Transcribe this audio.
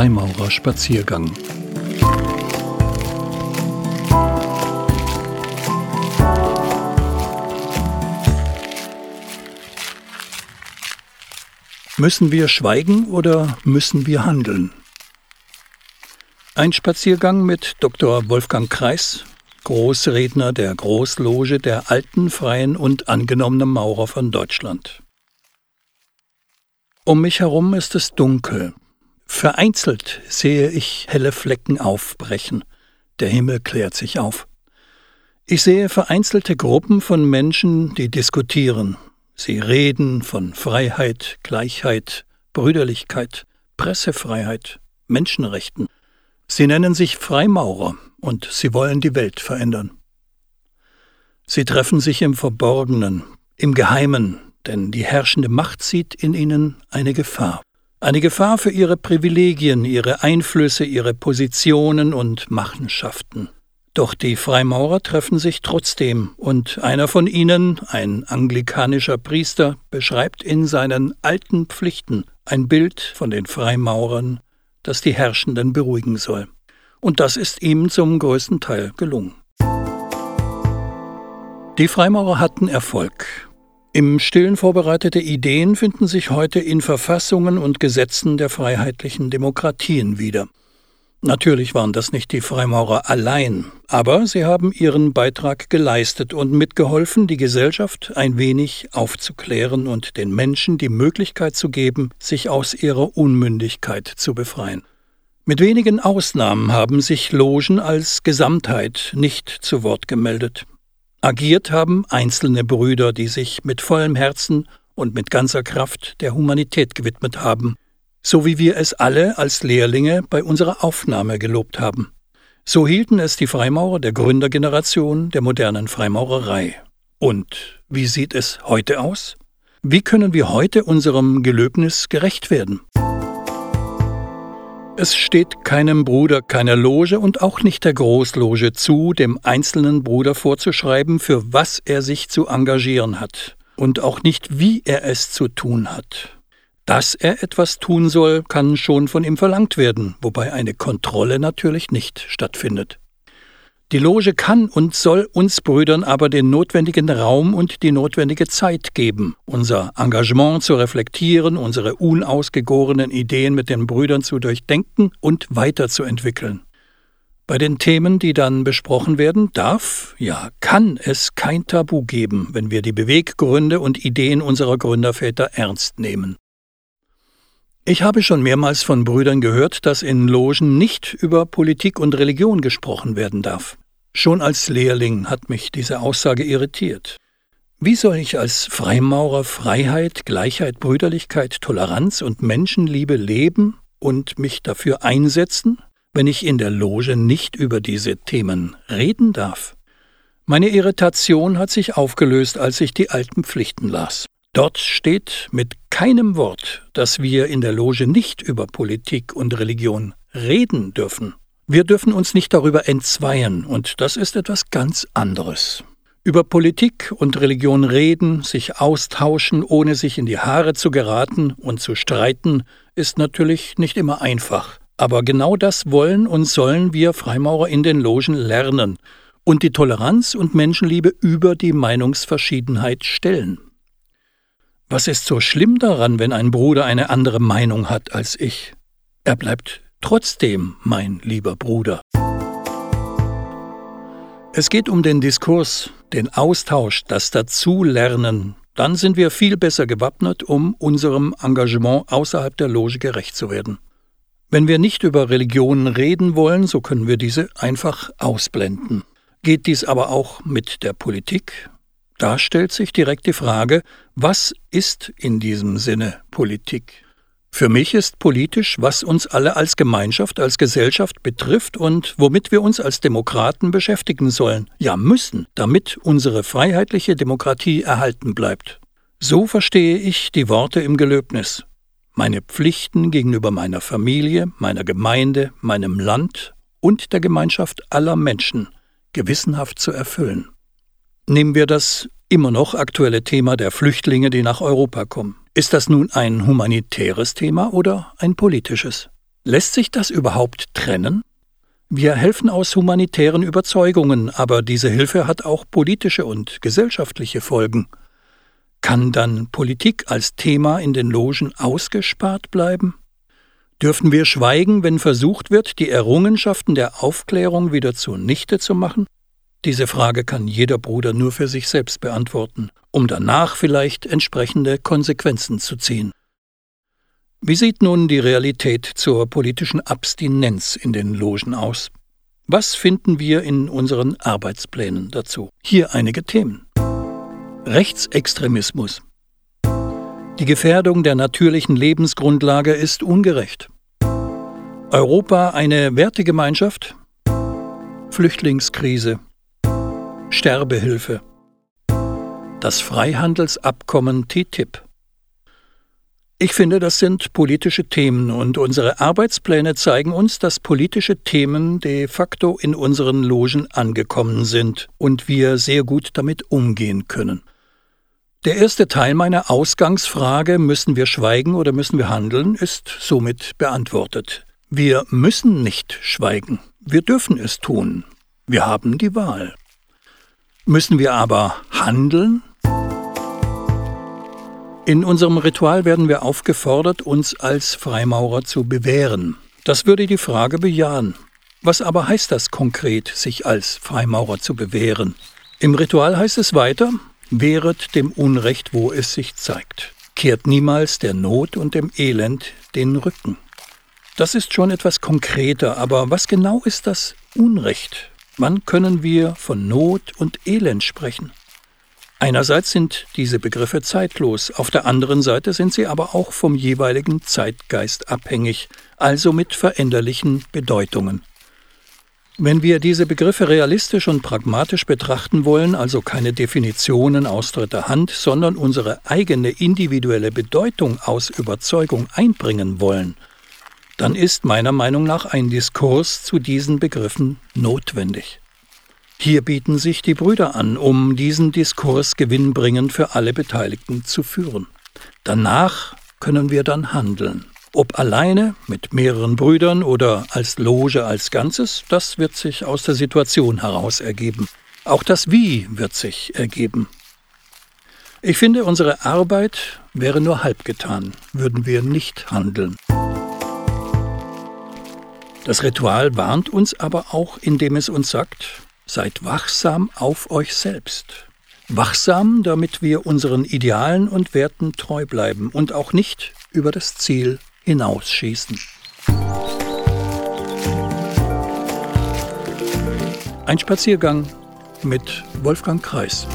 Freimaurerspaziergang. Müssen wir schweigen oder müssen wir handeln? Ein Spaziergang mit Dr. Wolfgang Kreis, Großredner der Großloge der alten, freien und angenommenen Maurer von Deutschland. Um mich herum ist es dunkel. Vereinzelt sehe ich helle Flecken aufbrechen. Der Himmel klärt sich auf. Ich sehe vereinzelte Gruppen von Menschen, die diskutieren. Sie reden von Freiheit, Gleichheit, Brüderlichkeit, Pressefreiheit, Menschenrechten. Sie nennen sich Freimaurer und sie wollen die Welt verändern. Sie treffen sich im Verborgenen, im Geheimen, denn die herrschende Macht sieht in ihnen eine Gefahr. Eine Gefahr für ihre Privilegien, ihre Einflüsse, ihre Positionen und Machenschaften. Doch die Freimaurer treffen sich trotzdem, und einer von ihnen, ein anglikanischer Priester, beschreibt in seinen alten Pflichten ein Bild von den Freimaurern, das die Herrschenden beruhigen soll. Und das ist ihm zum größten Teil gelungen. Die Freimaurer hatten Erfolg. Im Stillen vorbereitete Ideen finden sich heute in Verfassungen und Gesetzen der freiheitlichen Demokratien wieder. Natürlich waren das nicht die Freimaurer allein, aber sie haben ihren Beitrag geleistet und mitgeholfen, die Gesellschaft ein wenig aufzuklären und den Menschen die Möglichkeit zu geben, sich aus ihrer Unmündigkeit zu befreien. Mit wenigen Ausnahmen haben sich Logen als Gesamtheit nicht zu Wort gemeldet. Agiert haben einzelne Brüder, die sich mit vollem Herzen und mit ganzer Kraft der Humanität gewidmet haben, so wie wir es alle als Lehrlinge bei unserer Aufnahme gelobt haben. So hielten es die Freimaurer der Gründergeneration der modernen Freimaurerei. Und wie sieht es heute aus? Wie können wir heute unserem Gelöbnis gerecht werden? Es steht keinem Bruder, keiner Loge und auch nicht der Großloge zu, dem einzelnen Bruder vorzuschreiben, für was er sich zu engagieren hat und auch nicht, wie er es zu tun hat. Dass er etwas tun soll, kann schon von ihm verlangt werden, wobei eine Kontrolle natürlich nicht stattfindet. Die Loge kann und soll uns Brüdern aber den notwendigen Raum und die notwendige Zeit geben, unser Engagement zu reflektieren, unsere unausgegorenen Ideen mit den Brüdern zu durchdenken und weiterzuentwickeln. Bei den Themen, die dann besprochen werden, darf, ja, kann es kein Tabu geben, wenn wir die Beweggründe und Ideen unserer Gründerväter ernst nehmen. Ich habe schon mehrmals von Brüdern gehört, dass in Logen nicht über Politik und Religion gesprochen werden darf. Schon als Lehrling hat mich diese Aussage irritiert. Wie soll ich als Freimaurer Freiheit, Gleichheit, Brüderlichkeit, Toleranz und Menschenliebe leben und mich dafür einsetzen, wenn ich in der Loge nicht über diese Themen reden darf? Meine Irritation hat sich aufgelöst, als ich die alten Pflichten las. Dort steht mit keinem Wort, dass wir in der Loge nicht über Politik und Religion reden dürfen. Wir dürfen uns nicht darüber entzweien, und das ist etwas ganz anderes. Über Politik und Religion reden, sich austauschen, ohne sich in die Haare zu geraten und zu streiten, ist natürlich nicht immer einfach. Aber genau das wollen und sollen wir Freimaurer in den Logen lernen und die Toleranz und Menschenliebe über die Meinungsverschiedenheit stellen. Was ist so schlimm daran, wenn ein Bruder eine andere Meinung hat als ich? Er bleibt Trotzdem, mein lieber Bruder. Es geht um den Diskurs, den Austausch, das Dazulernen. Dann sind wir viel besser gewappnet, um unserem Engagement außerhalb der Loge gerecht zu werden. Wenn wir nicht über Religionen reden wollen, so können wir diese einfach ausblenden. Geht dies aber auch mit der Politik? Da stellt sich direkt die Frage, was ist in diesem Sinne Politik? Für mich ist politisch, was uns alle als Gemeinschaft, als Gesellschaft betrifft und womit wir uns als Demokraten beschäftigen sollen, ja müssen, damit unsere freiheitliche Demokratie erhalten bleibt. So verstehe ich die Worte im Gelöbnis. Meine Pflichten gegenüber meiner Familie, meiner Gemeinde, meinem Land und der Gemeinschaft aller Menschen gewissenhaft zu erfüllen. Nehmen wir das immer noch aktuelle Thema der Flüchtlinge, die nach Europa kommen. Ist das nun ein humanitäres Thema oder ein politisches? Lässt sich das überhaupt trennen? Wir helfen aus humanitären Überzeugungen, aber diese Hilfe hat auch politische und gesellschaftliche Folgen. Kann dann Politik als Thema in den Logen ausgespart bleiben? Dürfen wir schweigen, wenn versucht wird, die Errungenschaften der Aufklärung wieder zunichte zu machen? Diese Frage kann jeder Bruder nur für sich selbst beantworten, um danach vielleicht entsprechende Konsequenzen zu ziehen. Wie sieht nun die Realität zur politischen Abstinenz in den Logen aus? Was finden wir in unseren Arbeitsplänen dazu? Hier einige Themen. Rechtsextremismus. Die Gefährdung der natürlichen Lebensgrundlage ist ungerecht. Europa eine Wertegemeinschaft? Flüchtlingskrise. Sterbehilfe. Das Freihandelsabkommen TTIP. Ich finde, das sind politische Themen und unsere Arbeitspläne zeigen uns, dass politische Themen de facto in unseren Logen angekommen sind und wir sehr gut damit umgehen können. Der erste Teil meiner Ausgangsfrage müssen wir schweigen oder müssen wir handeln ist somit beantwortet. Wir müssen nicht schweigen, wir dürfen es tun. Wir haben die Wahl. Müssen wir aber handeln? In unserem Ritual werden wir aufgefordert, uns als Freimaurer zu bewähren. Das würde die Frage bejahen. Was aber heißt das konkret, sich als Freimaurer zu bewähren? Im Ritual heißt es weiter, wehret dem Unrecht, wo es sich zeigt. Kehrt niemals der Not und dem Elend den Rücken. Das ist schon etwas konkreter, aber was genau ist das Unrecht? Wann können wir von Not und Elend sprechen? Einerseits sind diese Begriffe zeitlos, auf der anderen Seite sind sie aber auch vom jeweiligen Zeitgeist abhängig, also mit veränderlichen Bedeutungen. Wenn wir diese Begriffe realistisch und pragmatisch betrachten wollen, also keine Definitionen aus dritter Hand, sondern unsere eigene individuelle Bedeutung aus Überzeugung einbringen wollen, dann ist meiner Meinung nach ein Diskurs zu diesen Begriffen notwendig. Hier bieten sich die Brüder an, um diesen Diskurs gewinnbringend für alle Beteiligten zu führen. Danach können wir dann handeln. Ob alleine, mit mehreren Brüdern oder als Loge als Ganzes, das wird sich aus der Situation heraus ergeben. Auch das Wie wird sich ergeben. Ich finde, unsere Arbeit wäre nur halb getan, würden wir nicht handeln. Das Ritual warnt uns aber auch, indem es uns sagt, Seid wachsam auf euch selbst. Wachsam, damit wir unseren Idealen und Werten treu bleiben und auch nicht über das Ziel hinausschießen. Ein Spaziergang mit Wolfgang Kreis.